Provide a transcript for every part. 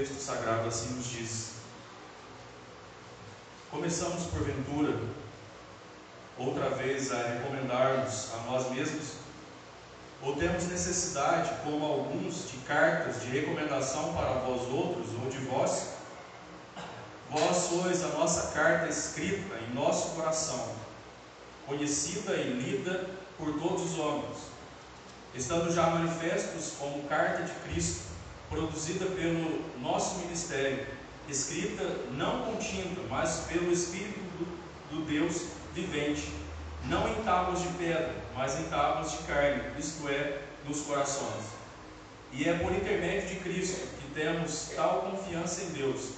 texto sagrado assim nos diz. Começamos, porventura, outra vez a recomendar-nos a nós mesmos? Ou temos necessidade, como alguns, de cartas de recomendação para vós outros ou de vós? Vós sois a nossa carta escrita em nosso coração, conhecida e lida por todos os homens, estando já manifestos como carta de Cristo, produzida pelo nosso ministério, escrita não com tinta, mas pelo Espírito do, do Deus vivente, não em tábuas de pedra, mas em tábuas de carne, isto é, nos corações. E é por intermédio de Cristo que temos tal confiança em Deus,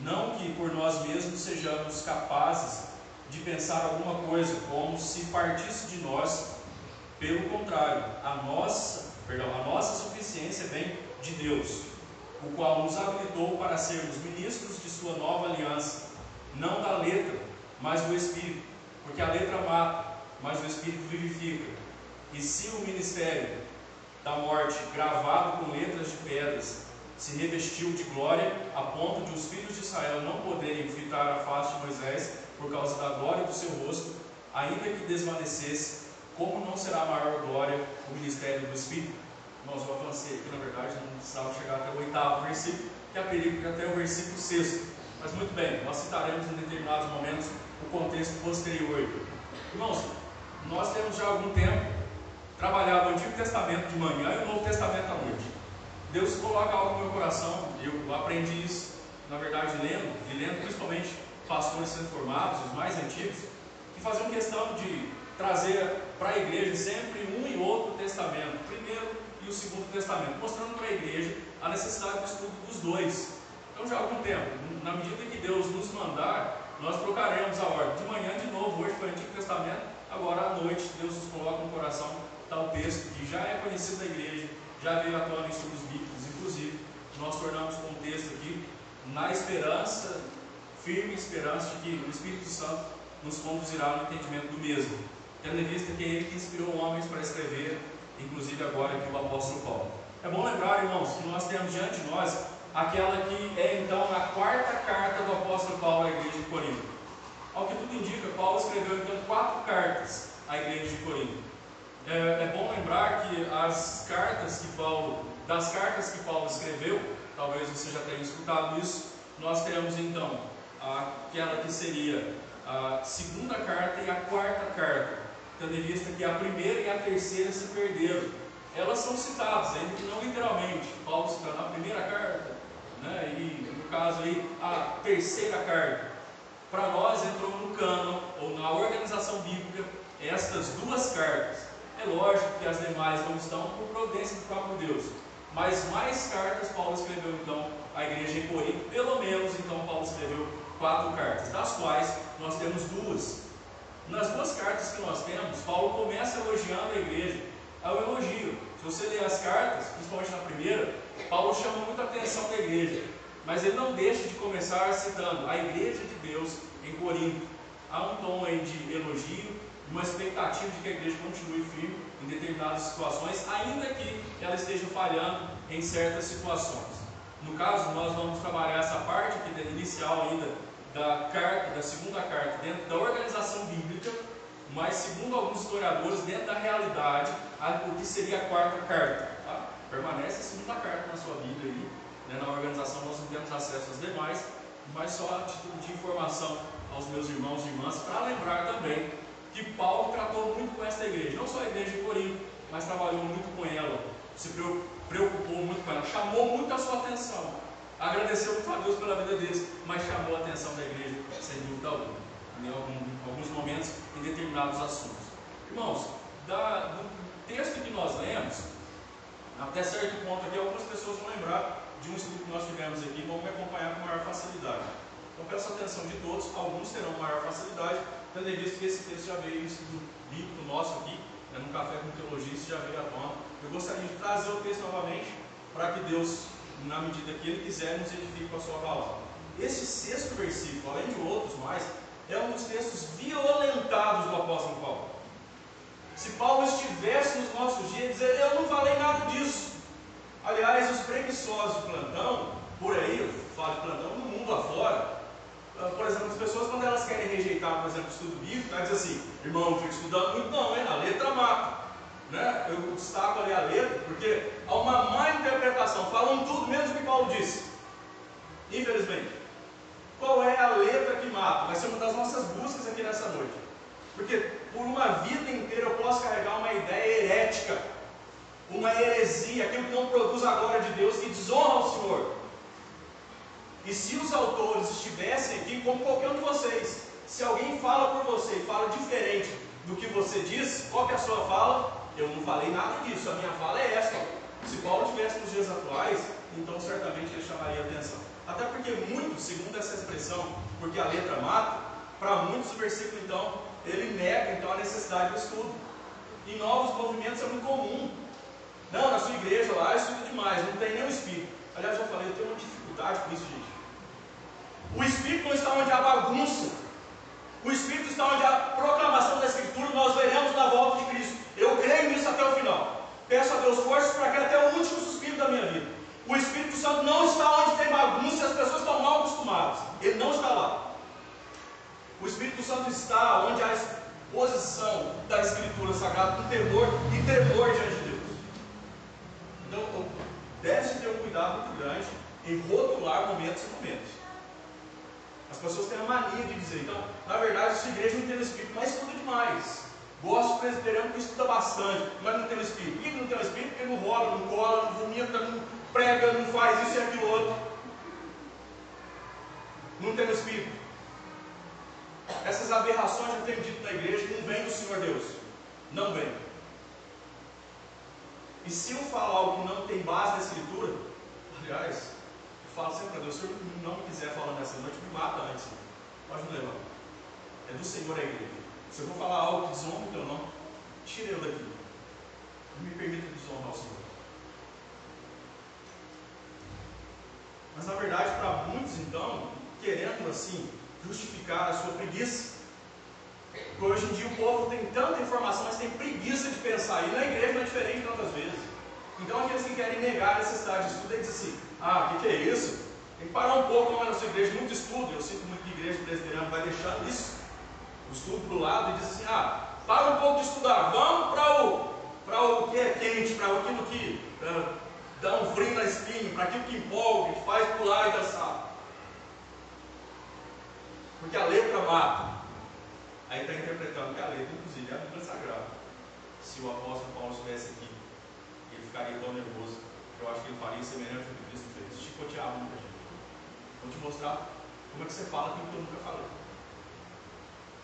não que por nós mesmos sejamos capazes de pensar alguma coisa como se partisse de nós, pelo contrário, a nossa, perdão, a nossa suficiência vem de Deus, o qual nos habilitou para sermos ministros de sua nova aliança, não da letra, mas do Espírito, porque a letra mata, mas o Espírito vivifica. E se o ministério da morte, gravado com letras de pedras, se revestiu de glória, a ponto de os filhos de Israel não poderem fitar a face de Moisés por causa da glória do seu rosto, ainda que desvanecesse, como não será maior glória o ministério do Espírito? Nós eu avancei aqui, na verdade, não precisava chegar até o oitavo versículo, que é perigo até o versículo sexto. Mas muito bem, nós citaremos em determinados momentos o contexto posterior. Irmãos, nós temos já algum tempo trabalhado o Antigo Testamento de manhã e o Novo Testamento à noite. Deus coloca algo no meu coração, eu aprendi isso, na verdade, lendo, e lendo principalmente pastores sendo formados, os mais antigos, que faziam questão de trazer para a igreja sempre um e outro testamento, primeiro o segundo testamento, mostrando para a igreja a necessidade do estudo dos dois. Então, já há algum tempo, na medida que Deus nos mandar, nós trocaremos a ordem. De manhã, de novo, hoje foi o Antigo Testamento, agora à noite, Deus nos coloca no coração tal texto que já é conhecido da igreja, já veio atuando em estudos bíblicos, inclusive, nós tornamos um texto aqui na esperança, firme esperança de que o Espírito Santo nos conduzirá no entendimento do mesmo, tendo em vista que é ele que inspirou homens para escrever, inclusive agora aqui o apóstolo Paulo. É bom lembrar, irmãos, que nós temos diante de nós aquela que é então a quarta carta do apóstolo Paulo à igreja de Corinto. Ao que tudo indica, Paulo escreveu então quatro cartas à igreja de Corinto. É, é, bom lembrar que as cartas que Paulo, das cartas que Paulo escreveu, talvez você já tenha escutado isso, nós temos então aquela que seria a segunda carta e a quarta carta, tendo em vista que a primeira e a terceira se perderam. Elas são citadas, ainda não literalmente. Paulo citando a primeira carta, né, e no caso aí a terceira carta. Para nós entrou no cano ou na organização bíblica estas duas cartas. É lógico que as demais não estão por providência do próprio Deus. Mas mais cartas Paulo escreveu então à igreja em Corinto, pelo menos então Paulo escreveu quatro cartas, das quais nós temos duas. Nas duas cartas que nós temos, Paulo começa elogiando a igreja. É o elogio. Se você ler as cartas, principalmente na primeira, Paulo chama muita atenção da igreja. Mas ele não deixa de começar citando a igreja de Deus em Corinto. Há um tom aí de elogio, uma expectativa de que a igreja continue firme em determinadas situações, ainda que ela esteja falhando em certas situações. No caso, nós vamos trabalhar essa parte aqui inicial ainda da carta, da segunda carta, dentro da organização bíblica, mas segundo alguns historiadores, dentro da realidade, o que seria a quarta carta. Tá? Permanece a segunda carta na sua Bíblia aí, né? na organização nós não temos acesso às demais, mas só a título de informação aos meus irmãos e irmãs, para lembrar também que Paulo tratou muito com esta igreja, não só a igreja de Corinto, mas trabalhou muito com ela, se preocupou muito com ela, chamou muito a sua atenção, agradeceu muito a Deus pela vida deles, mas chamou a atenção da igreja, sem dúvida alguma, em alguns momentos, em determinados assuntos. Irmãos, da, do texto que nós lemos, até certo ponto aqui, algumas pessoas vão lembrar de um estudo que nós tivemos aqui, vão me acompanhar com maior facilidade. Então peço a atenção de todos, alguns terão maior facilidade, tendo em vista que esse texto já veio em estudo bíblico nosso aqui, né, no Café com Teologia, isso já veio à tona. Eu gostaria de trazer o texto novamente, para que Deus, na medida que Ele quiser, nos edifique com a sua palavra. Esse sexto versículo, além de outros mais, é um dos textos violentados do apóstolo Paulo. Se Paulo estivesse nos nossos dias, dizer, eu não falei nada disso. Aliás, os preguiçosos de plantão por aí, eu falo de plantão, no mundo afora, ah, por exemplo, as pessoas quando elas querem rejeitar, por exemplo, o estudo bíblico, elas dizem assim, irmão, não fica estudando muito não, hein? a letra mata. Né? Eu destaco ali a letra, porque há uma má interpretação, falam tudo menos o que Paulo disse. Infelizmente. Qual é a letra que mata? Vai ser uma das nossas buscas aqui nessa noite. Porque por uma vida inteira eu posso carregar uma ideia herética, uma heresia, aquilo que não produz a glória de Deus, que desonra o Senhor. E se os autores estivessem aqui, como qualquer um de vocês, se alguém fala por você e fala diferente do que você diz, qual é a sua fala? Eu não falei nada disso, a minha fala é esta. Se Paulo estivesse nos dias atuais, então certamente ele chamaria atenção. Até porque muitos, segundo essa expressão, porque a letra mata, para muitos o versículo então, ele nega então a necessidade do estudo. Em novos movimentos é muito comum. Não, na sua igreja lá estuda demais, não tem nenhum espírito. Aliás, eu falei, eu tenho uma dificuldade com isso, gente. O Espírito não está onde há bagunça. O Espírito está onde há proclamação da Escritura. Nós veremos na volta de Cristo. Eu creio nisso até o final. Peço a Deus forças para que até o último suspiro da minha vida. O Espírito Santo não está onde tem bagunça e as pessoas estão mal acostumadas. Ele não está lá. O Espírito Santo está onde há exposição da Escritura Sagrada com temor e tremor diante de Deus. Então, deve-se ter um cuidado muito grande em rotular momentos e momentos. As pessoas têm a mania de dizer, então, na verdade, essa igreja não tem o Espírito, mas estuda demais. Gosto do presbiteriano que estuda bastante, mas não tem o Espírito. Por que não tem o Espírito? Porque não rola, não cola, não vomita, não prega, não faz isso e aquilo outro. Não tem o Espírito. Essas aberrações eu tenho dito na igreja não vêm do Senhor Deus. Não vem. E se eu falar algo que não tem base na Escritura, aliás, falo sempre para Deus, se Senhor não quiser falar nessa noite, me mata antes. Pode me levar. É do Senhor a igreja. Se eu vou falar algo que desonra teu nome, tire eu daqui. Não me permita desonrar o Senhor. Mas na verdade, para muitos então, querendo assim justificar a sua preguiça, porque hoje em dia o povo tem tanta informação, mas tem preguiça de pensar. E na igreja não é diferente tantas vezes. Então aqueles que querem negar a necessidade de estudo, eles dizem assim, ah, o que, que, é isso? Tem que parar um pouco, não é na sua igreja, muito estudo. Eu sinto muito que a igreja presbiteriana vai deixando isso, estudo para o lado, e diz assim, ah, para um pouco de estudar, vamos para o, para o que é quente, para aquilo que uh, dá um frio na espinha, para aquilo que empolga, que faz pular e dançar. Porque a letra mata. Aí está interpretando que a letra, inclusive, é a Bíblia Sagrada. Se o apóstolo Paulo estivesse aqui, ele ficaria tão nervoso. Eu acho que ele faria semelhante ao que Cristo fez. Chicoteava muita gente. Vou te mostrar como é que você fala aquilo que eu nunca falei.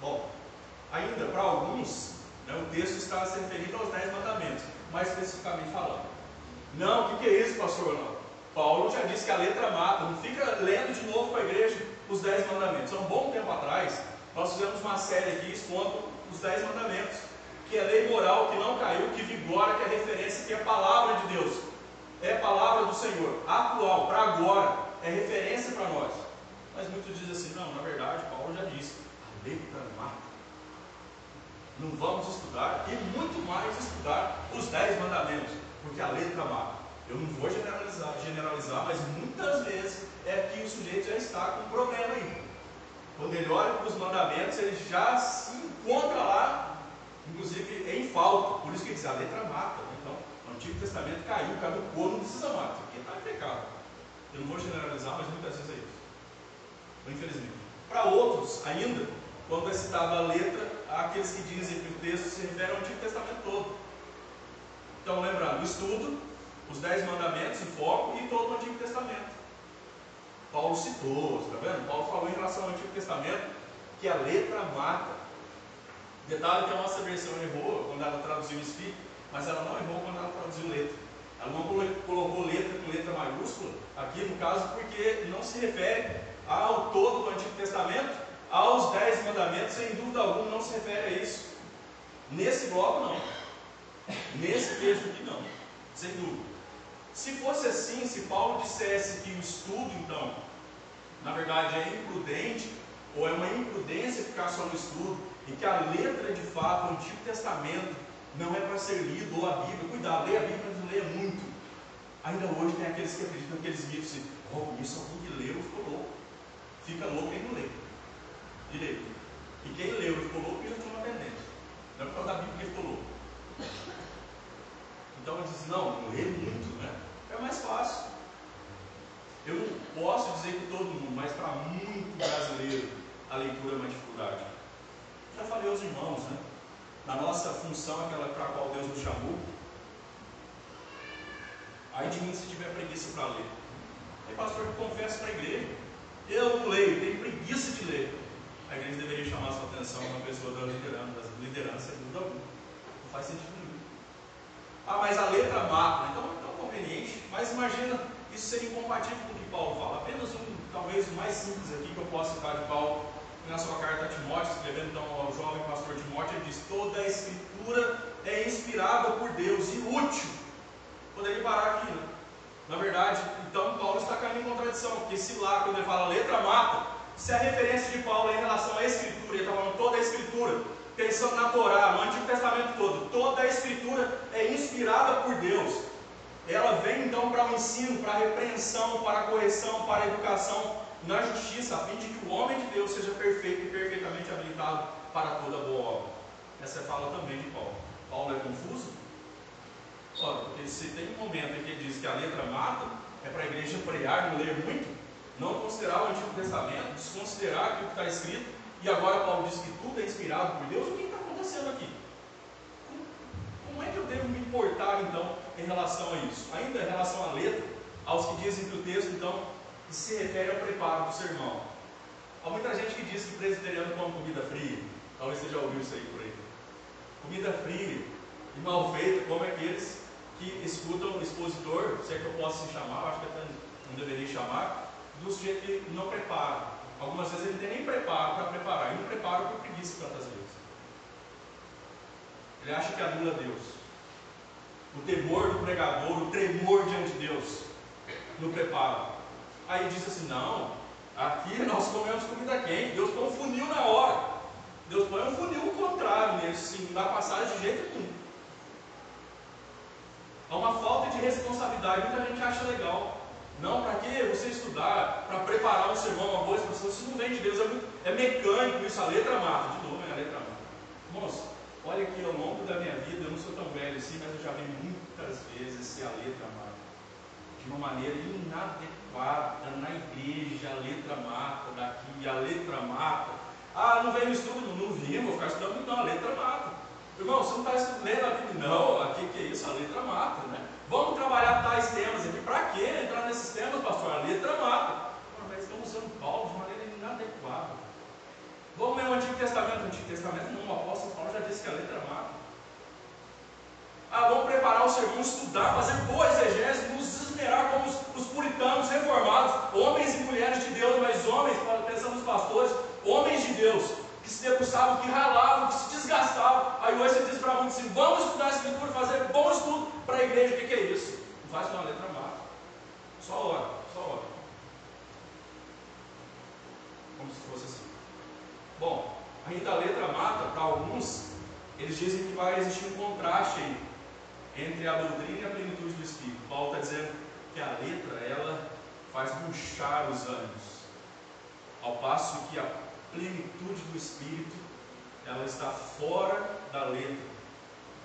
Bom, ainda para alguns, né, o texto está se referindo aos dez mandamentos, mais especificamente falando. Não, o que, que, é isso, pastor? Não. Paulo já disse que a letra mata. Não fica lendo de novo para a igreja os dez mandamentos. Há um bom tempo atrás, nós fizemos uma série aqui expondo os dez mandamentos, que é lei moral que não caiu, que vigora, que é referência, que é palavra de Deus. É palavra do Senhor, atual, para agora, é referência para nós. Mas muitos dizem assim, não, na verdade, Paulo já disse, letra mata. Não vamos estudar e muito mais estudar os dez mandamentos, porque a letra mata. Eu não vou generalizar, generalizar, mas muitas vezes é que o sujeito já está com problema aí. Quando ele olha para os mandamentos, ele já se encontra lá, inclusive em falta. Por isso que diz, a letra mata. Então, o Antigo Testamento caiu, caducou, não precisa mais. Aqui está pecado. Eu não vou generalizar, mas muitas vezes é isso. Infelizmente. Para outros, ainda, quando é citada a letra, aqueles que dizem que o texto se refere ao Antigo Testamento todo. Então, lembrando, o estudo, os Dez Mandamentos em foco e todo o Antigo Testamento. Paulo citou, está vendo? Paulo falou em relação ao Antigo Testamento que a letra mata. Detalhe que a nossa versão errou quando ela traduziu Espírito, mas ela não errou quando ela traduziu letra. Ela não colocou letra com letra maiúscula, aqui no caso, porque não se refere ao todo do Antigo Testamento, aos Dez Mandamentos, sem dúvida alguma não se refere a isso. Nesse bloco, não. Nesse texto aqui, não. Sem dúvida. Se fosse assim, se Paulo dissesse que o estudo, então, na verdade é imprudente, ou é uma imprudência ficar só no estudo, e que a letra de fato, o Antigo Testamento, não é para ser lido, ou a Bíblia, cuidado, leia a Bíblia, mas não leia muito. Ainda hoje tem aqueles que acreditam naqueles mitos assim, oh, isso alguém que leu ficou louco. Fica louco quem não lê. Direito. E quem leu e ficou louco tinha uma tendência. Não é por causa da Bíblia que ficou louco. Então ele diz, não, lê muito, né? É mais fácil. Eu não posso dizer que todo mundo, mas para muito brasileiro a leitura é uma dificuldade. Já falei aos irmãos, né? Na nossa função, aquela para a qual Deus nos chamou, aí de mim se tiver preguiça para ler. Aí, pastor, eu confesso para a igreja, eu não leio, tenho preguiça de ler. A igreja deveria chamar sua atenção uma pessoa da liderança, liderança dúvida alguma. Não faz sentido nenhum. Ah, mas a letra mata, então é tão conveniente. Mas imagina isso ser incompatível com o que Paulo fala. Apenas um, talvez o mais simples aqui que eu posso citar de Paulo, na sua carta a Timóteo, escrevendo então ao jovem pastor Timóteo, ele diz: toda a escritura é inspirada por Deus e útil. Poderia parar aqui, né? Na verdade, então Paulo está caindo em contradição, porque se lá, quando ele fala letra mata, se a referência de Paulo é em relação à escritura, ele está falando toda a escritura, pensando na Torá, no Antigo Testamento todo, toda a escritura é inspirada por Deus. Ela vem então para o ensino, para a repreensão, para a correção, para a educação na justiça, a fim de que o homem de Deus seja perfeito e perfeitamente habilitado para toda boa obra. Essa é a fala também de Paulo. Paulo é confuso? Ora, porque se tem um momento em que ele diz que a letra mata, é para a igreja pregar, não ler muito, não considerar o Antigo Testamento, desconsiderar aquilo que está escrito, e agora Paulo diz que tudo é inspirado por Deus, o que está acontecendo aqui? Como é que eu devo me importar então em relação a isso? Ainda em relação à letra, aos que dizem que o texto então se refere ao preparo do sermão. Há muita gente que diz que presbiteriano come comida fria, talvez você já ouviu isso aí por aí. Comida fria e mal feita, como aqueles que escutam o expositor, se é que eu posso se chamar, acho que até não deveria chamar, do sujeito que não prepara. Algumas vezes ele não tem nem preparo para preparar, e não prepara por preguiça tantas vezes. Ele acha que anula Deus. O temor do pregador, o tremor diante de Deus, no preparo. Aí diz assim: não, aqui nós comemos comida quente, Deus põe um funil na hora. Deus põe um funil contrário assim, não dá passagem de jeito nenhum. Há uma falta de responsabilidade, muita gente acha legal. Não, para que você estudar, para preparar um sermão, uma boa expressão, isso não vem de Deus, é, muito, é mecânico isso, a letra mata, de novo, é a letra mata. Irmãos, olha que ao longo da minha vida, eu não sou tão velho assim, mas eu já vi muitas vezes se a letra mata. De uma maneira inadequada, na igreja, a letra mata, daqui, a letra mata. Ah, não veio no estudo, não, vim, vou ficar estudando, não, a letra mata. Irmão, você não está lendo a Bíblia? Não, aqui que é isso? A letra mata, né? Vamos trabalhar tais temas aqui. Para que entrar nesses temas, pastor? A letra mata. Mas estamos usando Paulo de maneira inadequada. Vamos ler o Antigo Testamento. O Antigo Testamento não, o apóstolo Paulo já disse que a letra mata. Ah, vamos preparar o sermão, estudar, fazer boa exegese, nos esmerar como os, os puritanos reformados, homens e mulheres de Deus, mas homens, pensando nos pastores, homens de Deus, que se debruçavam, que ralavam, que se desgastavam. Aí hoje você diz para muitos assim: vamos estudar a Escritura, fazer bom estudo para a igreja. O que, que é isso? Não faz com a letra má. Só ora, só ora. Como se fosse assim. Bom, ainda a letra mata, para alguns, eles dizem que vai existir um contraste entre a doutrina e a plenitude do Espírito. Paulo está dizendo que a letra, ela faz murchar os ânimos. Ao passo que a plenitude do Espírito, ela está fora da letra.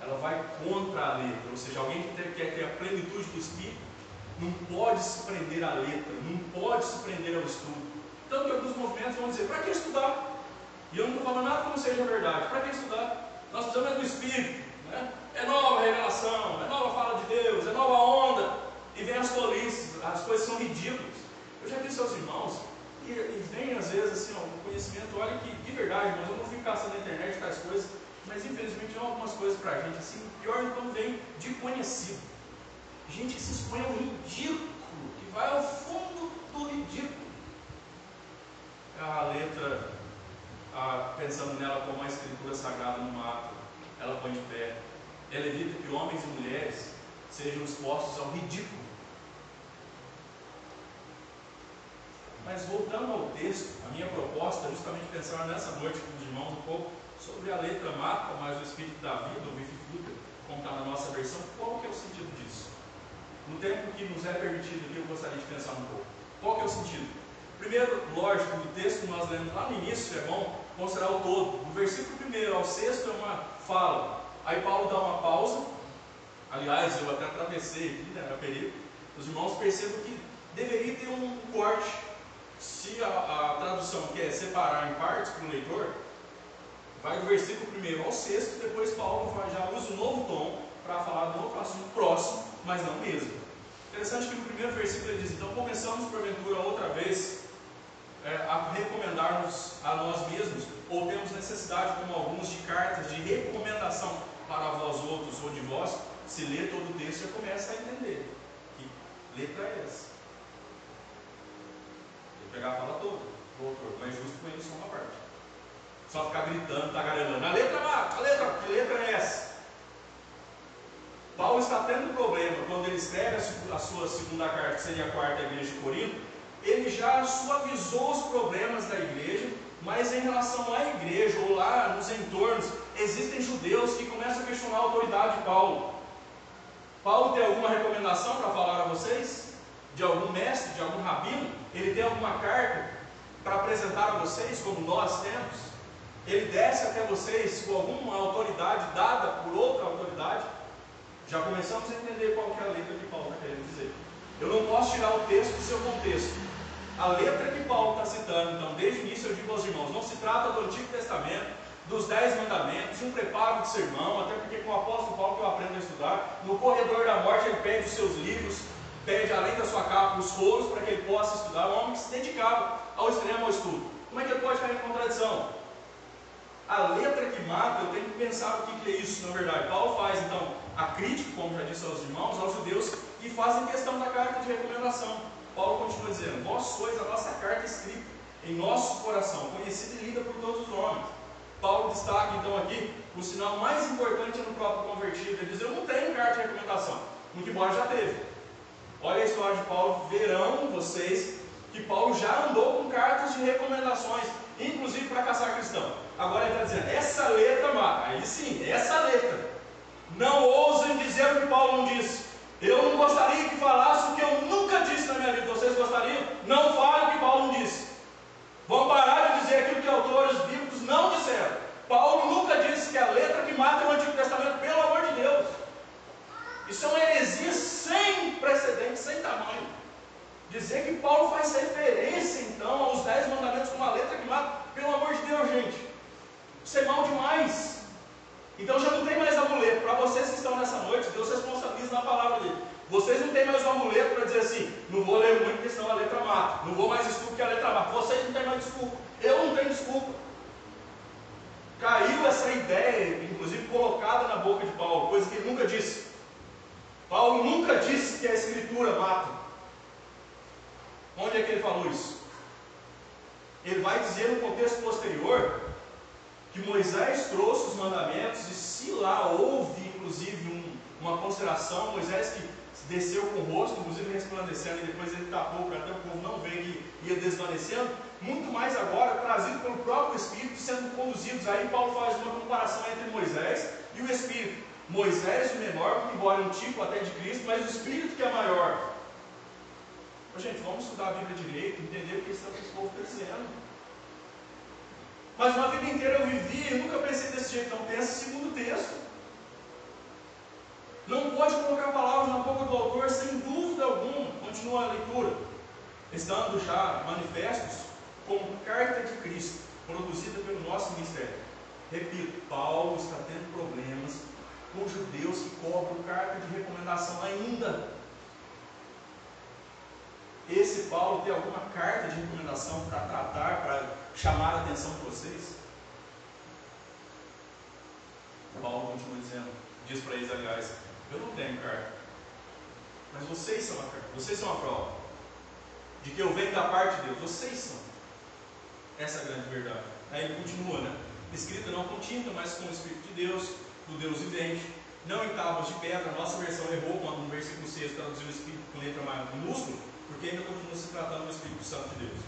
Ela vai contra a letra. Ou seja, alguém que quer ter a plenitude do Espírito não pode se prender à letra, não pode se prender ao estudo. Tanto que alguns movimentos vão dizer, para que estudar? E eu não estou falando nada que não seja verdade. Para que estudar? Nós precisamos é do Espírito. Né? É nova revelação, é nova fala de Deus, é nova onda. E vem as tolices, as coisas são ridículas. Eu já disse aos irmãos, e, e vem às vezes assim, ó, o conhecimento, olha que de verdade, eu não fico caçando na internet tais coisas, mas infelizmente há algumas coisas para a gente assim, pior quando vem de conhecido. Gente que se expõe ao ridículo, que vai ao fundo do ridículo. A letra, a, pensando nela como a escritura sagrada no mato, ela põe de pé. Ela evita que homens e mulheres sejam expostos ao ridículo Mas voltando ao texto, a minha proposta é justamente pensar nessa noite com os irmãos um pouco sobre a letra mata, mas o espírito da vida, o vivifica, como está na nossa versão, qual que é o sentido disso? No tempo que nos é permitido aqui, eu gostaria de pensar um pouco. Qual que é o sentido? Primeiro, lógico, do texto que nós lemos lá no início, é bom considerar o todo. Do versículo primeiro ao sexto é uma fala. Aí Paulo dá uma pausa. Aliás, eu até atravessei aqui, né, era perigo. Os irmãos percebam que deveria ter um corte. Se a, a tradução quer separar em partes para o leitor, vai do versículo primeiro ao sexto, depois Paulo já usa um novo tom para falar um outro assunto próximo, mas não mesmo. Interessante que no primeiro versículo ele diz: Então começamos porventura outra vez é, a recomendarmos a nós mesmos, ou temos necessidade, como alguns, de cartas de recomendação para vós outros ou de vós, se lê todo o texto já começa a entender que letra é essa. Pegar a fala toda do autor, mas justo com ele só uma parte. Só ficar gritando, tagarelando. A letra lá, a letra, que letra é essa? Paulo está tendo problema quando ele escreve a sua segunda carta, que seria a quarta igreja de Corinto, ele já suavizou os problemas da igreja, mas em relação à igreja ou lá nos entornos, existem judeus que começam a questionar a autoridade de Paulo. Paulo tem alguma recomendação para falar a vocês? De algum mestre, de algum rabino? Ele tem alguma carta para apresentar a vocês, como nós temos? Ele desce até vocês com alguma autoridade dada por outra autoridade? Já começamos a entender qual é a letra que Paulo está querendo dizer. Eu não posso tirar o texto do seu contexto. A letra que Paulo está citando, então, desde o início eu digo aos irmãos, não se trata do Antigo Testamento, dos Dez Mandamentos, um preparo de sermão, até porque com o apóstolo Paulo que eu aprendo a estudar, no corredor da morte ele pede os seus livros, pede além da sua capa os rolos para que ele possa estudar, um homem que se dedicava ao extremo ao estudo. Como é que ele pode ficar em contradição? A letra que mata, eu tenho que pensar o que é isso, na verdade. Paulo faz, então, a crítica, como já disse aos irmãos, aos judeus, e fazem questão da carta de recomendação. Paulo continua dizendo: Vós sois a nossa carta escrita em nosso coração, conhecida e lida por todos os homens. Paulo destaca então aqui o sinal mais importante no próprio convertido. Ele diz: Eu não tenho carta de recomendação, muito embora já teve. Olha a história de Paulo, verão vocês que Paulo já andou com cartas de recomendações, inclusive para caçar cristão. Agora ele está dizendo: essa letra mata. Aí sim, essa letra. Não ousem dizer o que Paulo não disse. Eu não gostaria que falasse o que eu nunca disse na minha vida. Vocês gostariam? Não fale o que Paulo não disse. Vão parar de dizer aquilo que autores bíblicos não disseram. Paulo nunca disse que a letra que mata o Antigo Testamento, pelo amor de Deus. Isso é uma heresia sem precedente, sem tamanho. Dizer que Paulo faz referência então aos dez mandamentos com uma letra que mata, pelo amor de Deus, gente. Isso é mal demais. Então já não tem mais amuleto. Para vocês que estão nessa noite, Deus responsabiliza na palavra dele. Vocês não têm mais um amuleto para dizer assim, não vou ler muito, porque senão a letra mata. Não vou mais desculpa que a letra mata. Vocês não têm mais desculpa. Eu não tenho desculpa. Caiu essa ideia, inclusive colocada na boca de Paulo, coisa que ele nunca disse. Paulo nunca disse que a escritura mata. Onde é que ele falou isso? Ele vai dizer no contexto posterior que Moisés trouxe os mandamentos, e se lá houve inclusive um, uma consideração, Moisés que desceu com o rosto, inclusive resplandecendo, e depois ele tapou para até o povo não ver que ia desvanecendo, muito mais agora trazido pelo próprio Espírito, sendo conduzidos. Aí Paulo faz uma comparação entre Moisés e o Espírito. Moisés, o menor, embora um tipo até de Cristo, mas o Espírito que é maior. Gente, vamos estudar a Bíblia direito, entender o que esse povo está dizendo. Mas uma vida inteira eu vivi e nunca pensei desse jeito. Então pensa segundo texto. Não pode colocar palavras na boca do autor sem dúvida alguma. Continua a leitura. Estando já manifestos como carta de Cristo, produzida pelo nosso ministério. Repito, Paulo está tendo problemas com judeus que cobram carta de recomendação ainda. Esse Paulo tem alguma carta de recomendação para tratar, para chamar a atenção de vocês? Paulo continua dizendo, diz para eles, aliás, eu não tenho carta, mas vocês são a carta, vocês são a prova de que eu venho da parte de Deus, vocês são. Essa é a grande verdade. Aí ele continua, né? Escrita não com tinta, mas com o Espírito de Deus, do Deus vivente, não em tábuas de pedra. Nossa versão errou quando no versículo 6 traduziu o Espírito com letra minúscula, porque ainda continua se tratando do Espírito Santo de Deus.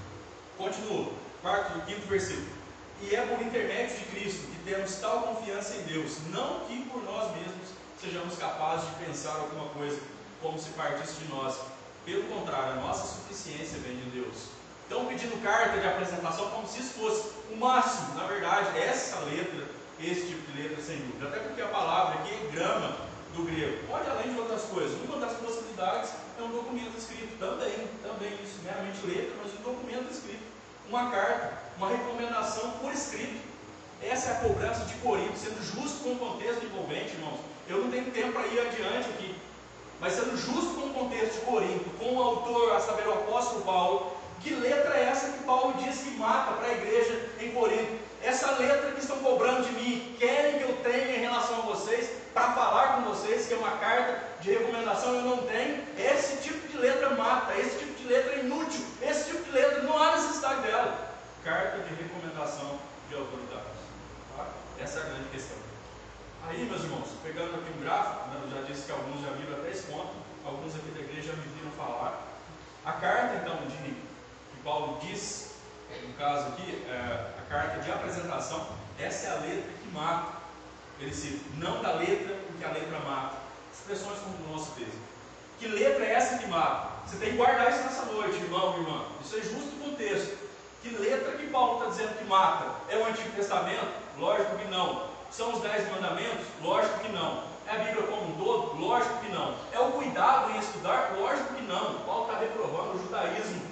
Continua, quarto e quinto versículo. E é por intermédio de Cristo que temos tal confiança em Deus, não que por nós mesmos sejamos capazes de pensar alguma coisa. como se partisse de nós. Pelo contrário, a nossa suficiência vem de Deus. Estão pedindo carta de apresentação como se isso fosse o máximo. Na verdade, essa letra, esse tipo de letra, sem dúvida. Até porque a palavra aqui é grama do grego. Pode além de outras coisas. Uma das possibilidades é um documento escrito. Também, também isso, meramente letra, mas um documento escrito. Uma carta, uma recomendação por escrito. Essa é a cobrança de Corinto, sendo justo com o contexto envolvente, irmãos. Eu não tenho tempo para ir adiante aqui. Mas sendo justo com o contexto de Corinto, com o autor, a saber, o apóstolo Paulo, que letra é essa que Paulo diz que mata para a igreja em Corinto? Essa letra que estão cobrando de mim, querem que eu tenha em relação a vocês, para falar com vocês, que é uma carta de recomendação, eu não tenho. Esse tipo de letra mata, esse tipo de letra é inútil, esse tipo de letra não há necessidade dela. Carta de recomendação de autoridades. Tá? Essa é a grande questão. Aí, meus irmãos, pegando aqui um gráfico, né, eu já disse que alguns já viram até esse ponto, alguns aqui da igreja já me viram falar. A carta, então, de, que Paulo diz, no caso aqui, é, carta de apresentação, essa é a letra que mata. Ele cita, não da letra, porque a letra mata. Expressões como o nosso texto. Que letra é essa que mata? Você tem que guardar isso nessa noite, irmão, irmã. Isso é justo com o texto. Que letra que Paulo está dizendo que mata? É o Antigo Testamento? Lógico que não. São os dez mandamentos? Lógico que não. É a Bíblia como um todo? Lógico que não. É o cuidado em estudar? Lógico que não. Paulo está reprovando o judaísmo.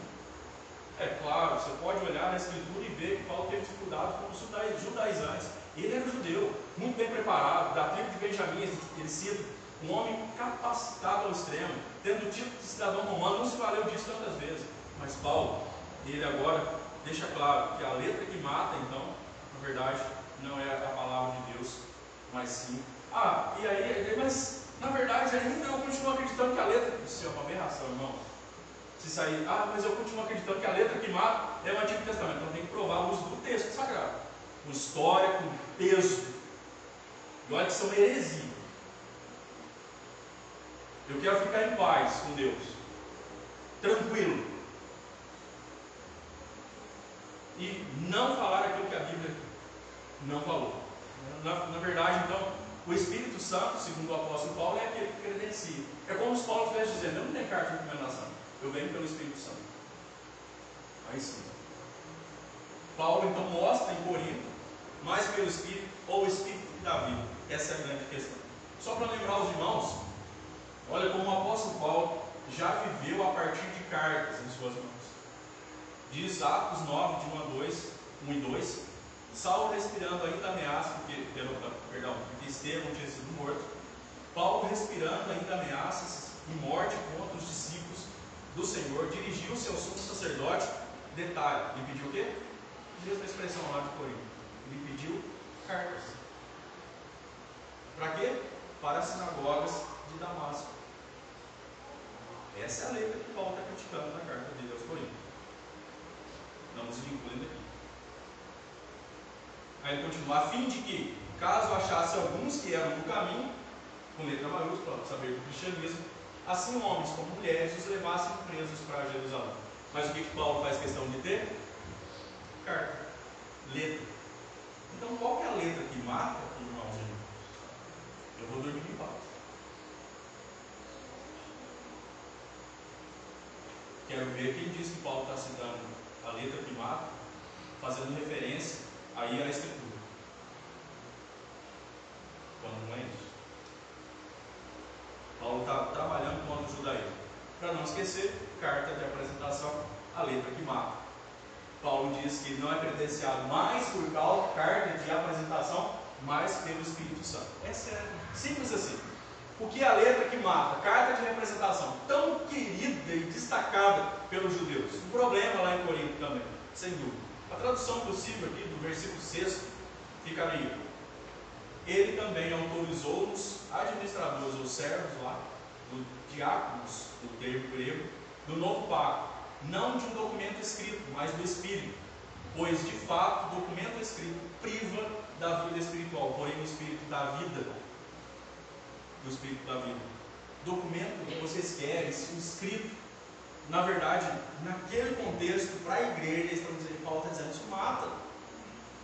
É claro, você pode olhar na Escritura e ver que Paulo teve dificuldade com os judaizantes. Ele era judeu, muito bem preparado, da tribo de Benjamim, ele cita, um homem capacitado ao extremo, tendo o título de cidadão romano, não se valeu disso tantas vezes. Mas Paulo, ele agora deixa claro que a letra que mata, então, na verdade, não é a palavra de Deus, mas sim. Ah, e aí, mas na verdade ainda eu continuo acreditando que a letra. Isso é uma aberração, irmão. Se sair, ah, mas eu continuo acreditando que a letra que mata é o Antigo Testamento. Então tem que provar o uso do texto sagrado. O histórico, o peso. E olha que são heresia. Eu quero ficar em paz com Deus. Tranquilo. E não falar aquilo que a Bíblia não falou. Na, na, verdade, então, o Espírito Santo, segundo o apóstolo Paulo, é aquele que credencia. É como se Paulo estivesse dizendo: Eu não tenho carta de recomendação, eu venho pelo Espírito Santo. Aí sim. Paulo então mostra em Corinto, mais pelo Espírito, ou o Espírito que dá vida. Essa é a grande questão. Só para lembrar os irmãos, olha como o apóstolo Paulo já viveu a partir de cartas em suas mãos. Diz Atos 9, de 1 a 2, 1 e 2, Saulo respirando ainda ameaça, porque, perdão, porque Estevão tinha sido morto. Paulo respirando ainda ameaças e morte contra os discípulos do Senhor, dirigiu-se ao sumo sacerdote. Detalhe, ele pediu o quê? Mesma expressão lá de Corinto. Ele pediu cartas. Para quê? Para as sinagogas de Damasco. Essa é a letra que Paulo está criticando na carta de Deus Corinto. Não nos vinculem daqui. Aí ele continua, a fim de que, caso achasse alguns que eram do caminho, com letra maiúscula, saber do cristianismo, assim homens como mulheres os levassem presos para Jerusalém. Mas o que, que Paulo faz questão de ter? Carta, letra. Então qual que é a letra que mata, irmãos? Eu vou dormir em paz. Quero ver quem diz que Paulo está citando a letra que mata, fazendo referência Aí a escritura. Quando não é isso. Paulo está trabalhando com o judaísmo. Para não esquecer, carta de apresentação, a letra que mata. Paulo diz que não é credenciado mais por causa, carta de apresentação, mas pelo Espírito Santo. É simples assim. O que é a letra que mata? Carta de representação, tão querida e destacada pelos judeus. Um problema lá em Corinto também, sem dúvida. A tradução possível aqui do versículo 6 fica aí. Ele também autorizou os administradores ou servos lá, do diáconos, do termo grego, do novo pacto, não de um documento escrito, mas do Espírito. Pois, de fato, o documento escrito priva da vida espiritual, porém o Espírito da vida, do Espírito da vida. Documento que vocês querem, escrito, na verdade, naquele contexto, para a igreja, estão dizendo, Paulo está dizendo, isso mata,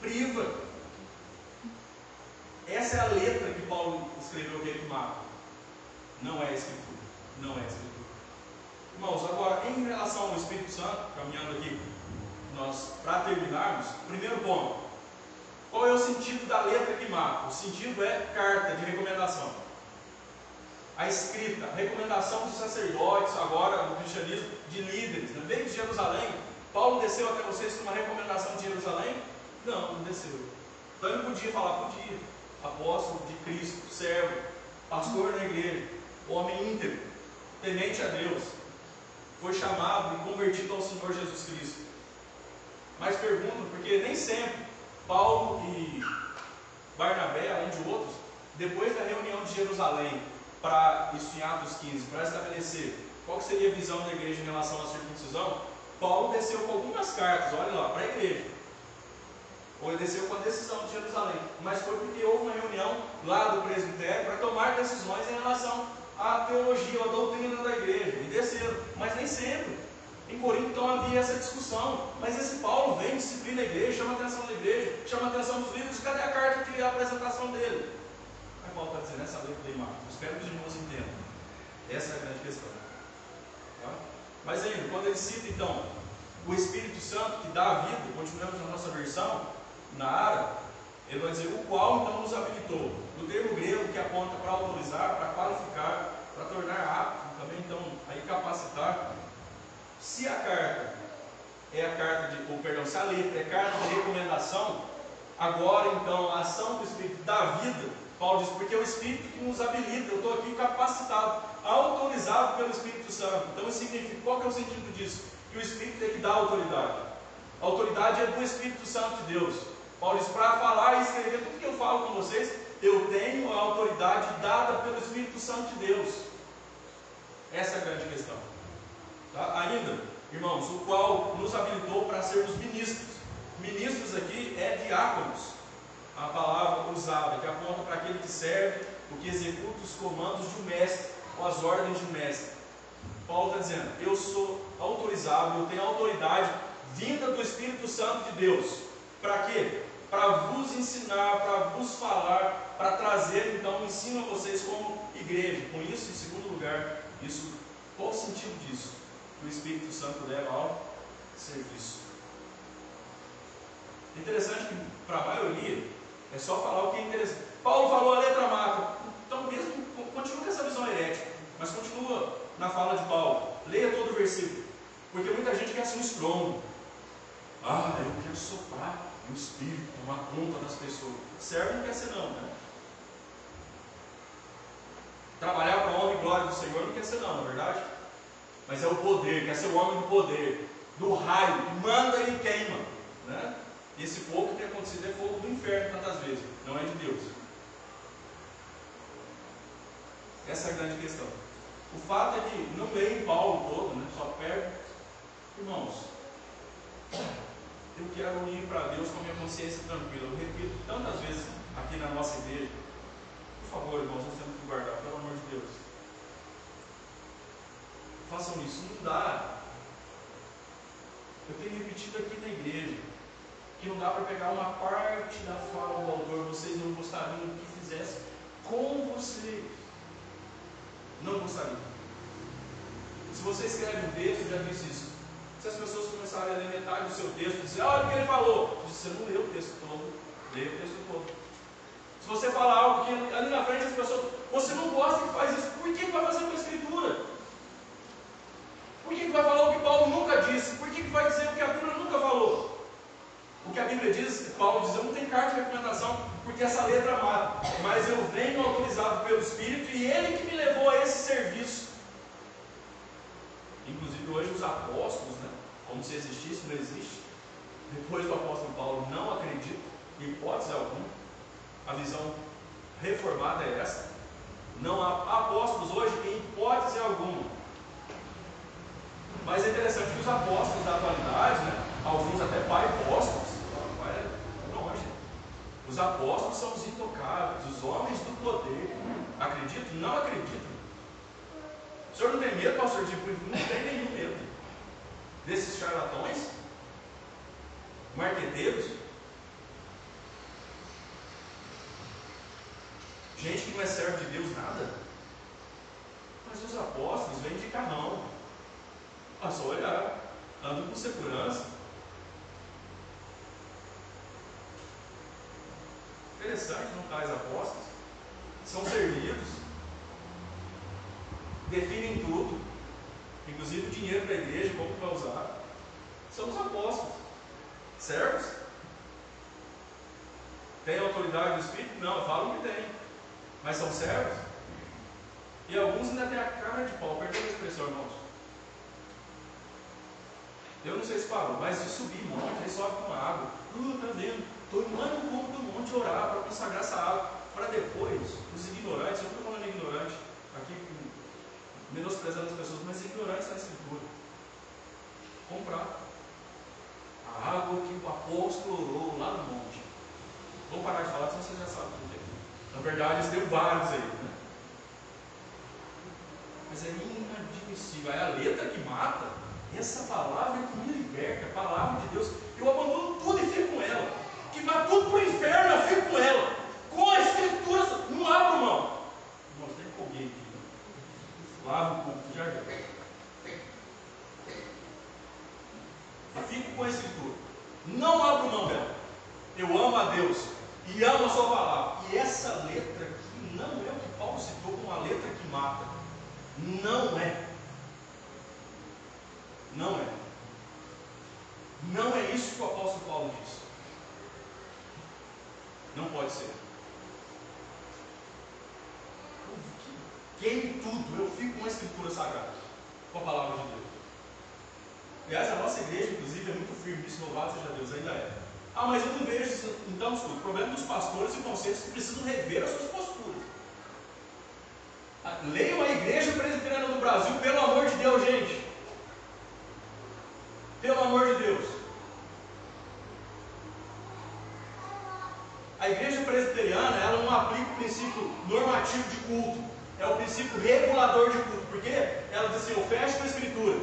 priva. Essa é a letra que Paulo escreveu que ele mata. Não é a escritura. Não é Escritura. Irmãos, agora, em relação ao Espírito Santo, caminhando aqui, nós, para terminarmos, primeiro ponto. Qual é o sentido da letra que marca? O sentido é carta de recomendação. A escrita, a recomendação dos sacerdotes, agora no cristianismo, de líderes. Né? Veio de Jerusalém. Paulo desceu até vocês com uma recomendação de Jerusalém? Não, não desceu. Então ele podia falar, podia. Apóstolo de Cristo, servo, pastor na igreja, homem íntegro, temente a Deus, foi chamado e convertido ao Senhor Jesus Cristo. Mas pergunto, porque nem sempre Paulo e Barnabé, além de outros, depois da reunião de Jerusalém, para isso em Atos 15, para estabelecer qual seria a visão da igreja em relação à circuncisão, Paulo desceu com algumas cartas, olha lá, para a igreja. Ou desceu com a decisão de Jerusalém. Mas foi porque houve uma reunião lá do presbitério para tomar decisões em relação à teologia, à doutrina da igreja. E desceram. Mas nem sempre. Em Corinto então havia essa discussão, mas esse Paulo vem, disciplina a igreja, chama a atenção da igreja, chama a atenção dos líderes, cadê a carta que é a apresentação dele? Aí Paulo está dizendo, essa letra aí, Marcos, espero que os irmãos entendam. Essa é a grande questão. Tá? Mas ainda, quando ele cita então o Espírito Santo que dá a vida, continuamos na nossa versão, na área, ele vai dizer, o qual então nos habilitou. O termo grego que aponta para autorizar, para qualificar, para tornar apto, também então aí capacitar se a carta é a carta de, ou perdão, se a letra é carta de recomendação, agora então a ação do Espírito da vida, Paulo diz, porque é o Espírito que nos habilita, eu estou aqui capacitado, autorizado pelo Espírito Santo. Então isso significa, qual que é o sentido disso? Que o Espírito tem que dar autoridade. A autoridade é do Espírito Santo de Deus. Paulo diz, para falar e escrever tudo que eu falo com vocês, eu tenho a autoridade dada pelo Espírito Santo de Deus. Essa é a grande questão. Tá? Ainda, irmãos, o qual nos habilitou para sermos ministros. Ministros aqui é diáconos, a palavra usada, que aponta para aquele que serve, o que executa os comandos de um mestre, ou as ordens de um mestre. Paulo está dizendo: Eu sou autorizado, eu tenho autoridade vinda do Espírito Santo de Deus. Para quê? Para vos ensinar, para vos falar, para trazer então o ensino a vocês como igreja. Com isso, em segundo lugar, isso, qual o sentido disso? que o Espírito Santo leva ao serviço. Interessante que para a maioria é só falar o que é interessante. Paulo falou a letra mata. Então mesmo continua com essa visão herética, mas continua na fala de Paulo. Leia todo o versículo. Porque muita gente quer ser um estrondo. Ah, eu quero soprar o Espírito, tomar conta das pessoas. Serve não quer ser não, né? Trabalhar para a honra e glória do Senhor não quer ser não, é verdade? mas é o poder, quer ser o homem do poder, do raio, que manda e queima. Né? Esse fogo que tem acontecido é fogo do inferno tantas vezes, não é de Deus. Essa é a grande questão. O fato é que não leio Paulo todo, né? só pego. Irmãos, eu quero ir para Deus com a minha consciência tranquila. Eu repito tantas vezes aqui na nossa igreja. Por favor, irmãos, nós temos que guardar, pelo amor de Deus façam isso. Não dá. Eu tenho repetido aqui na igreja que não dá para pegar uma parte da fala do autor, vocês não gostariam que fizesse com vocês. Não gostariam. Se você escreve um texto, já disse isso. Se as pessoas começarem a ler metade do seu texto, dizer, olha o que ele falou, você não leu o texto todo, lê o texto todo. Se você falar algo que ali na frente as pessoas, você não gosta que faz isso, por que vai fazer com a escritura? Por que, vai falar o que Paulo nunca disse? Por que, vai dizer o que a Bíblia nunca falou? O que a Bíblia diz, Paulo diz, eu não tenho carta de recomendação, porque essa letra mata. Mas eu venho autorizado pelo Espírito e ele que me levou a esse serviço. Hoje os apóstolos, né? Como se existisse, não existe. Depois do apóstolo Paulo não acredito, em hipótese alguma. A visão reformada é essa. Não há apóstolos hoje em hipótese alguma mas é interessante que os apóstolos da atualidade, né, alguns até pai apóstolos, vai longe. Os apóstolos são os intocáveis, os homens do poder. Acredito? Não acredito. O senhor não tem medo, pastor? Tipo, não tem nenhum medo desses charlatões, marqueteiros, gente que não é servo de Deus nada. Mas os apóstolos vêm de carrão. É só olhar. Andam com segurança. Interessante, não tais apóstolos. São servidos. Definem tudo. Inclusive o dinheiro para a igreja, como vai usar. São os apóstolos. Servos? Tem autoridade do Espírito? Não, falam que tem. Mas são servos? E alguns ainda têm a cara de pau, perdão a expressão, irmãos. Eu não sei se parou, mas de subir monte, aí sobe com água. Uh, tá vendo? Estou indo lá no ponto do monte orar para consagrar essa água. Para depois, os ignorantes, eu não estou falando ignorante, aqui menosprezando as pessoas, mas ignorantes na escritura. Comprar a água que o apóstolo orou lá no monte. Vou parar de falar, senão vocês já sabem o que é. Na verdade, tem vários aí. Né? Mas é inadmissível. É a letra que mata. Essa palavra é que me liberta, a palavra de Deus. Eu abandono tudo e fico com ela. Que vai tudo para o inferno, eu fico com ela. Com a escritura, não abro mão. Nossa, nem empolguei aqui. Lavo o pouco, já. Eu fico com a escritura. Não abro mão dela. Eu amo a Deus e amo a sua palavra. E essa letra aqui não é o que Paulo citou como a letra que mata. Não é. Não é. Não é isso que o apóstolo Paulo diz. Não pode ser. Queime tudo, eu fico com a escritura sagrada, com a palavra de Deus. Aliás, a nossa igreja, inclusive, é muito firme nisso, louvado seja Deus, ainda é. Ah, mas eu não vejo isso. Então, escuta, o problema dos pastores e conselhos que precisam rever as suas posturas. Ah, leiam a igreja presbiteriana do Brasil, pelo amor de Deus, gente. Pelo amor de Deus. A igreja presbiteriana, ela não aplica o princípio normativo de culto. É o princípio regulador de culto. Porque ela diz assim, eu fecho com a escritura.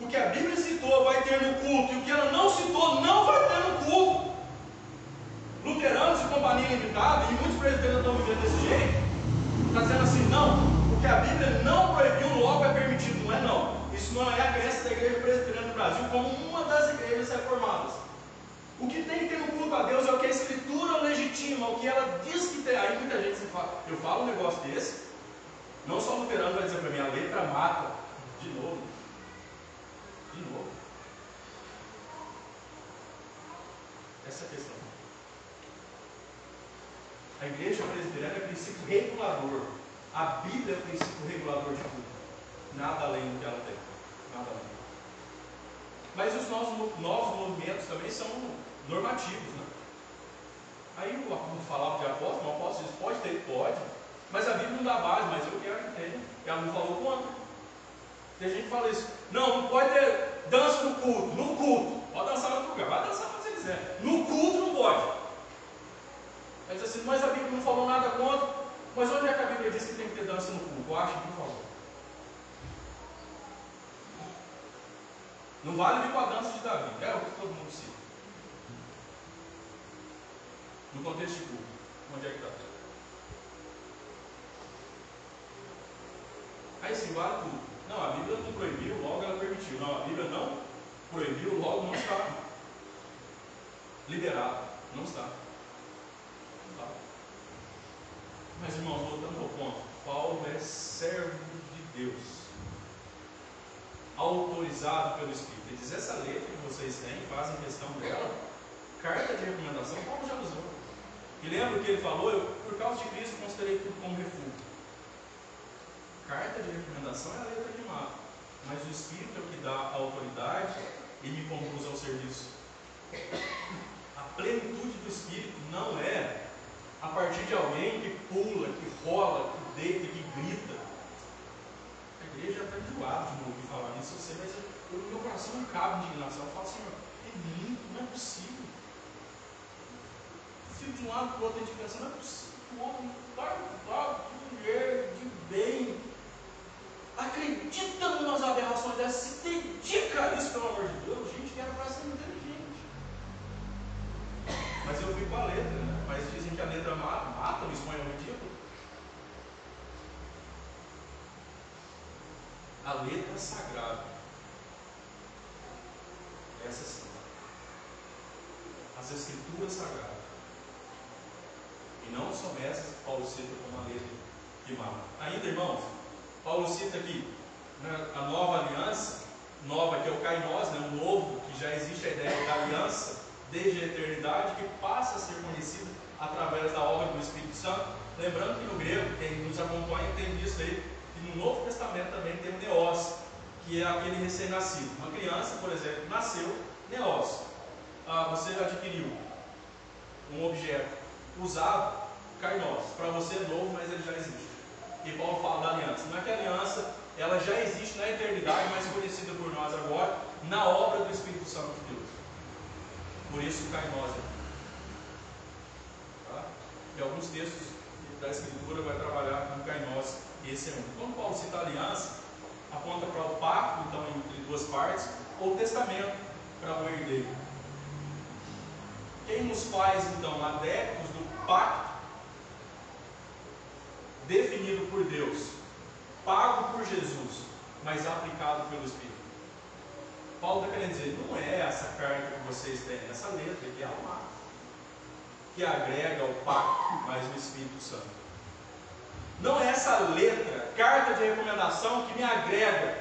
O que a Bíblia citou vai ter no culto, e o que ela não citou não vai ter no culto. Luteranos de companhia limitada, e muitos presbiterianos estão vivendo desse jeito, está dizendo assim, não, o que a Bíblia não proibiu, logo é permitido. Não é não. Isso não é a crença da igreja presbiteriana no Brasil, como uma das igrejas reformadas. O que tem que ter no culto a Deus é o que a Escritura legitima, o que ela diz que tem. Aí muita gente se fala, eu falo um negócio desse, não só o luterano vai dizer para mim, a letra mata. De novo. De novo. Essa é a questão. A igreja presbiteriana é princípio regulador. A Bíblia é princípio regulador de tudo. Nada além do que ela tem. Nada além. Mas os novos, novos movimentos também são normativos. Né? Aí o apóstolo falava de apóstolo, o apóstolo diz, pode ter, pode. Mas a Bíblia não dá base, mas eu quero que tenha. Ela não falou contra. Tem gente que fala isso. Não, não pode ter dança no culto. No culto. Pode dançar no outro lugar. Vai dançar quando você quiser. No culto não pode. Mas assim, mas a Bíblia não falou nada contra. Mas onde é que a Bíblia diz que tem que ter dança no culto? Que não falou. Não vale vir com a dança de Davi, é o que todo mundo cita. No contexto de culto. Onde é que está? Aí sim, vale tudo. Não, a Bíblia não proibiu, logo ela permitiu. Não, a Bíblia não proibiu, logo não está liberado. Não está. Não está. Mas irmãos, voltando ao ponto, Paulo é servo de Deus, autorizado pelo Espírito. Ele diz: essa letra que vocês têm, fazem questão dela, carta de recomendação, Paulo já usou. E lembra o que ele falou? Eu, por causa de Cristo, considerei tudo como refúgio. Carta de recomendação é a letra que mata, mas o Espírito é o que dá a autoridade e me conduz ao serviço. A plenitude do Espírito não é a partir de alguém que pula, que rola, que deita, que grita. A igreja está enjoada de ouvir falar isso, eu sei, mas eu, meu coração cabe de indignação. Eu falo, Senhor, é lindo, não é possível. Fico de um lado para o outro, a pensa, não é possível. O homem vai de mulher, de bem, acredita nas aberrações dessas, se dedica a isso, pelo amor de Deus, gente que era para ser inteligente. Mas eu vi com a letra, né? Mas dizem que a letra mata, mata o espanhol ridículo. a letra sagrada. Essa sim. As escrituras sagradas. E não que Paulo cita como a letra que mata. Ainda, irmãos, Paulo cita aqui né, a nova aliança, nova que é o Kainós, né, o novo, que já existe a ideia da aliança desde a eternidade, que passa a ser conhecida através da obra do Espírito Santo. Lembrando que no grego, quem nos acompanha tem visto aí, que no Novo Testamento também tem o Neos, que é aquele recém-nascido. Uma criança, por exemplo, nasceu, Neos. Ah, você adquiriu um objeto usado, Kainós. Para você é novo, mas ele já existe. E Paulo fala da aliança. Não é que a aliança ela já existe na eternidade, mas conhecida por nós agora, na obra do Espírito Santo de Deus. Por isso o Kainós aqui. Tá? E alguns textos da Escritura vai trabalhar com Kainós, esse é um. Quando Paulo cita aliança, aponta para o pacto, então, entre duas partes, ou o testamento para o herdeiro. Quem nos faz, então, adeptos do pacto definido por Deus, pago por Jesus, mas aplicado pelo Espírito? Paulo está querendo dizer, não é essa carta que vocês têm, é essa letra que é pacto, que agrega o pacto, mais o Espírito Santo. Não é essa letra, carta de recomendação, que me agrega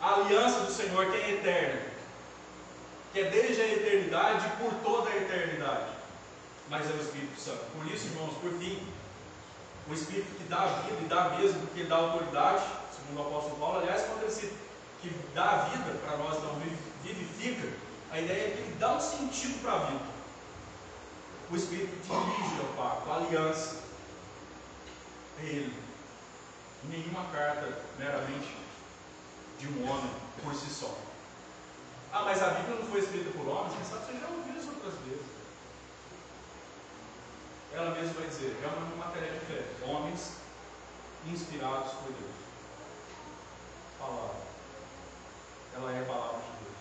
a aliança do Senhor que é eterna, que é desde a eternidade e por toda a eternidade, mas é o Espírito Santo. Por isso, irmãos, por fim, o Espírito que dá vida e dá mesmo, porque ele dá autoridade, segundo o apóstolo Paulo, aliás, quando ele se que dá vida para nós, não vivifica, a ideia é que ele dá um sentido para a vida. O Espírito dirige ao pacto, a aliança. É ele. Nenhuma carta meramente de um homem por si só. Ah, mas a Bíblia não foi escrita por homens? Quem sabe você já ouviu isso outras vezes. Ela mesma vai dizer, é uma matéria de fé. Homens inspirados por Deus. Palavra ela é a palavra de Deus.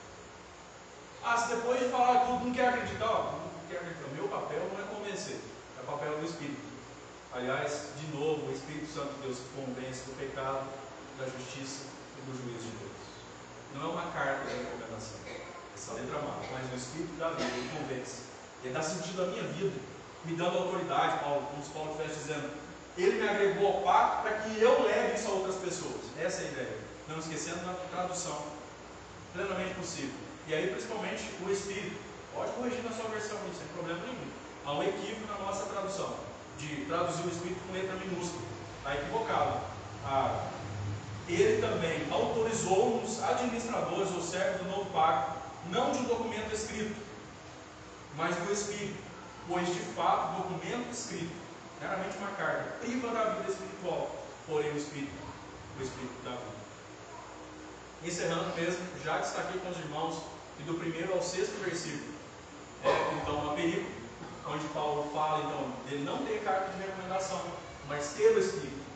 Ah, se depois de falar tudo não quer acreditar, não quer acreditar. Meu papel não é convencer, é o papel do Espírito. Aliás, de novo, o Espírito Santo de Deus convence do pecado, da justiça e do juízo de Deus. Não é uma carta de recomendação, essa letra má, mas o Espírito da vida, convence. Ele dá sentido à minha vida, me dando autoridade, Paulo, como os Paulo estivesse dizendo. Ele me agregou ao pacto para que eu leve isso a outras pessoas. Essa é a ideia. Não esquecendo da tradução plenamente possível. E aí, principalmente, o Espírito. Pode corrigir na sua versão isso, sem problema nenhum. Há um equívoco na nossa tradução, de traduzir o Espírito com letra minúscula. Está equivocado. Ah, ele também autorizou-nos, administradores ou servos do novo pacto, não de um documento escrito, mas do Espírito, pois de fato documento escrito, meramente uma carta, priva da vida espiritual, porém o Espírito, o Espírito da vida. Encerrando mesmo, já destaquei com os irmãos que do primeiro ao sexto versículo é então uma perícope, onde Paulo fala então dele não ter carta de recomendação, mas ter o Espírito.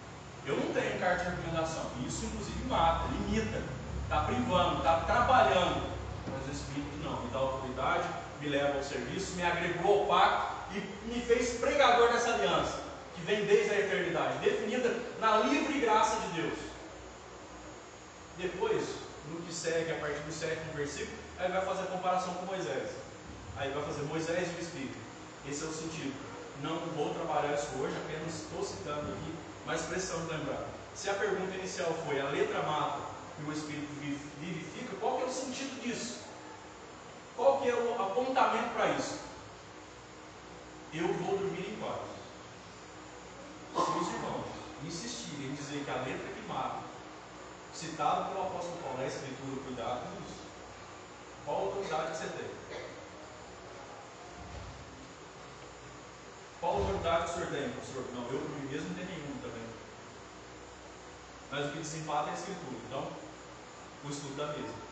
Eu não tenho carta de recomendação, isso inclusive mata, limita, está privando, está trabalhando, mas o Espírito não, me dá autoridade, me leva ao serviço, me agregou ao pacto e me fez pregador dessa aliança, que vem desde a eternidade, definida na livre graça de Deus. Depois, no que segue, a partir do sétimo versículo, aí vai fazer a comparação com Moisés. Aí vai fazer Moisés e o Espírito. Esse é o sentido. Não vou trabalhar isso hoje, apenas estou citando aqui, mas precisamos lembrar. Se a pergunta inicial foi a letra mata e o Espírito vivifica, qual que é o sentido disso? Qual que é o apontamento para isso? Eu vou dormir em paz. Se os irmãos insistirem em dizer que a letra que mata citado pelo apóstolo Paulo na Escritura, cuidado com isso. Qual a autoridade que você tem? Qual a autoridade que o senhor tem, professor? Não, eu por mim mesmo não tenho nenhuma também. Mas o que desempata é a Escritura. Então, o estudo da mesa.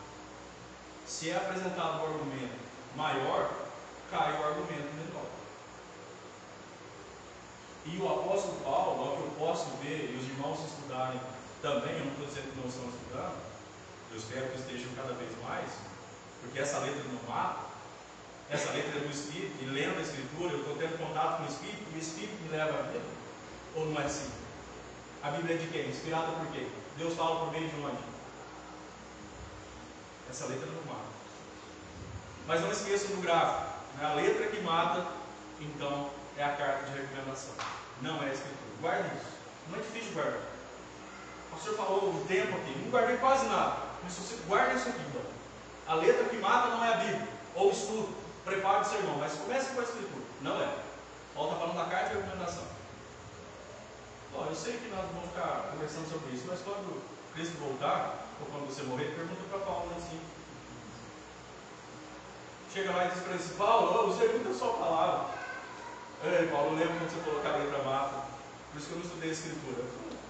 Se é apresentado um argumento maior, cai o argumento menor. E o apóstolo Paulo, ao que eu posso ver, e os irmãos estudarem também, eu não estou dizendo que não estão estudando, eu espero que estejam cada vez mais, porque essa letra não mata, essa letra é do Espírito, e lendo a Escritura, eu estou tendo contato com o Espírito, e o Espírito me leva à vida, ou não é assim? A Bíblia é de quem? Inspirada por quem? Deus fala por meio de onde? Essa letra não mata. Mas não esqueçam do gráfico. Né? A letra que mata, então, é a carta de recomendação. Não é a escritura. Guarde isso. Não é difícil guardar. O pastor falou o tempo aqui. Não guardei quase nada. Mas se você guarda isso aqui, então. A letra que mata não é a Bíblia. Ou estudo. Prepare o sermão. Mas comece com a escritura. Não é. Volta falando da carta de recomendação. Bom, eu sei que nós vamos ficar conversando sobre isso, mas quando Cristo voltar, ou quando você morrer, pergunta para Paulo assim. Chega lá e diz para ele, Paulo, eu usei muito a sua palavra. Ei, Paulo, eu lembro quando você colocou a letra mata. Por isso que eu não estudei a escritura.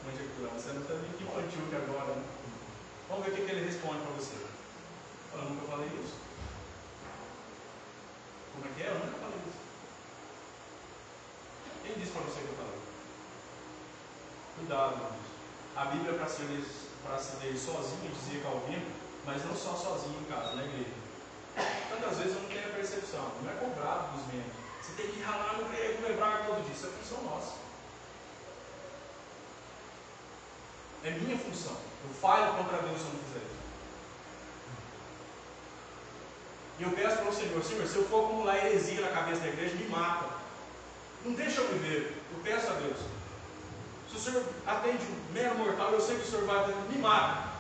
Mãe você não está meio que infantil que agora, né? Vamos ver o que, ele responde para você. Eu nunca falei isso. Como é que é? Eu nunca falei isso. Quem disse para você que eu falei? Cuidado, irmãos. A Bíblia, para se, ler, para se ler sozinho, dizia Calvino, mas não só sozinho em casa, na igreja. Tantas vezes eu não tenho a percepção, não é cobrado dos membros. Você tem que ralar no grego, lembrar todo dia. Isso é função nossa. É minha função. Eu falho contra Deus se eu não fizer isso. E eu peço para o Senhor, Senhor, se eu for acumular heresia na cabeça da igreja, me mata. Não deixa eu viver. Eu peço a Deus. Se o Senhor atende um mero mortal, eu sei que o Senhor vai me mata.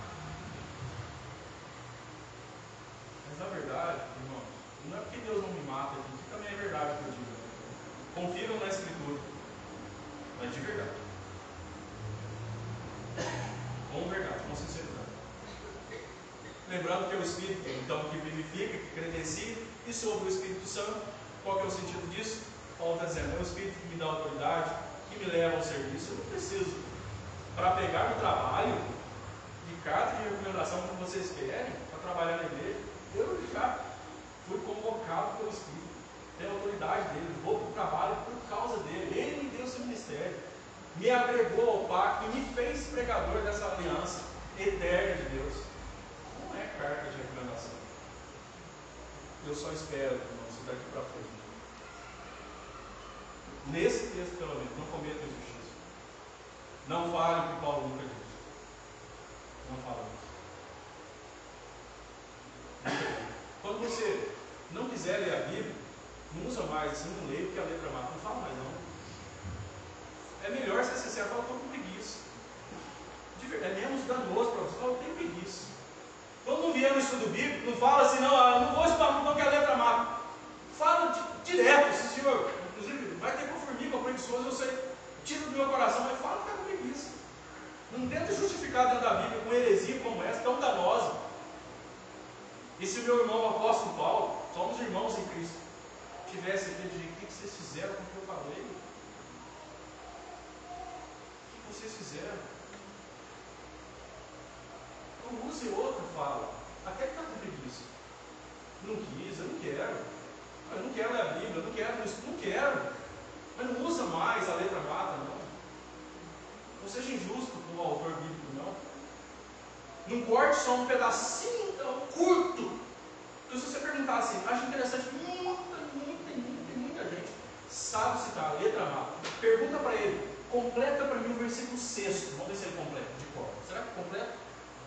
Mas na verdade, irmãos, não é porque Deus não me mata aqui, que também é verdade que eu digo. Confiram na Escritura. Mas de verdade. Com verdade, com sinceridade. Lembrando que é o Espírito, então, que vivifica, que credencia, e sobre o Espírito Santo, qual que é o sentido disso? Paulo está dizendo, é o Espírito que me dá autoridade, que me leva ao serviço, eu não preciso. Para pegar o trabalho de carta de recomendação que vocês querem, para trabalhar na igreja, eu já fui convocado pelo Espírito, tenho autoridade dele, vou para o trabalho por causa dele, ele me deu seu ministério, me agregou ao pacto e me fez pregador dessa aliança eterna de Deus. Não é carta de recomendação. Eu só espero, irmãos, daqui para frente Nesse texto, pelo menos, não cometa injustiça. Não fale o que Paulo nunca disse. Não fala isso. Quando você não quiser ler a Bíblia, não usa mais assim, não leio porque a letra mata. Não fala mais não. É melhor ser sincero, fala, estou com preguiça. É menos danoso para você, fala, tenho preguiça. Quando não vier no estudo bíblico, não fala assim, não, ah, não vou estudar porque a letra mata. Fala direto, senhor, conformismo preguiçoso, eu sei, tira do meu coração, mas fala que é preguiça. Não tenta justificar dentro da Bíblia com heresia como essa, tão danosa. E se o meu irmão, o apóstolo Paulo, somos irmãos em Cristo, tivesse aqui, de o que vocês fizeram com o que eu falei? O que vocês fizeram? Então use outra fala. Até que está com preguiça. Não quis, eu não quero. Eu não quero ler a Bíblia, eu não quero isso, não quero. Mas não usa mais a letra mata, não. Não seja injusto com o autor bíblico, não. Não corte só um pedacinho tão curto. Então, se você perguntar assim, acho interessante, muita, muita, muita, muita gente sabe citar a letra mata. Pergunta para ele, completa para mim o versículo 6. Vamos ver se ele completa de cor. Será que completa?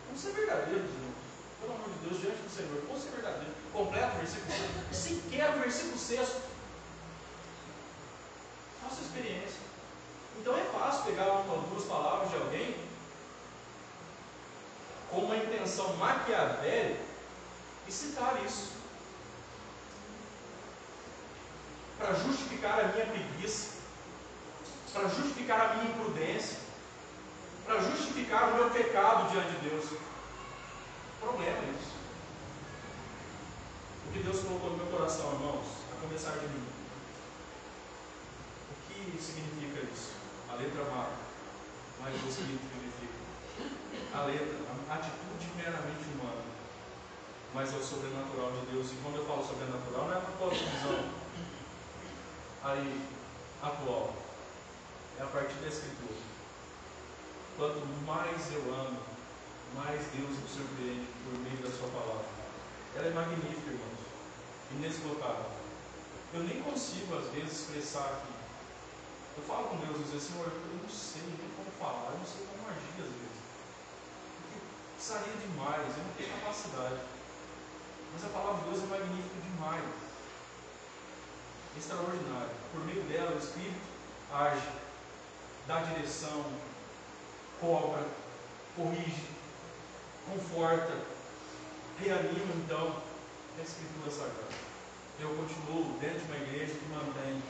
Vamos ser verdadeiros, irmão pelo amor de Deus, diante do Senhor, vamos ser verdadeiro. Completa o versículo 6. Sequer o versículo 6. Faça experiência. Então é fácil pegar uma duas palavras de alguém com uma intenção maquiavélica e citar isso. Para justificar a minha preguiça, para justificar a minha imprudência, para justificar o meu pecado diante de Deus problema isso. O que Deus colocou no meu coração, irmãos, a começar de mim. Que significa isso? A letra mata, mas o Espírito vivifica. A letra, a atitude meramente humana, mas é o sobrenatural de Deus. E quando eu falo sobrenatural, não é a visão aí atual, é a partir da Escritura. Quanto mais eu amo, mais Deus me surpreende por meio da Sua palavra. Ela é magnífica, irmãos, inesgotável. Eu nem consigo, às vezes, expressar aqui. Eu falo com Deus e digo, Senhor, eu não sei nem como falar, eu não sei como agir às vezes. Porque precisaria demais, eu não tenho capacidade. Mas a palavra de Deus é magnífica demais. Extraordinária. Por meio dela, o Espírito age, dá direção, cobra, corrige, conforta, reanima então a Escritura Sagrada. Eu continuo dentro de uma igreja que mantém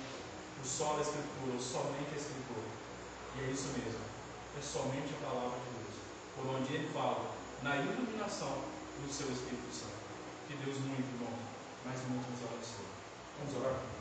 o só da Escritura, somente a Escritura. E é isso mesmo. É somente a palavra de Deus. Por onde ele fala, na iluminação do seu Espírito Santo. Que Deus muito bom, mas muito nos abençoe. Vamos orar?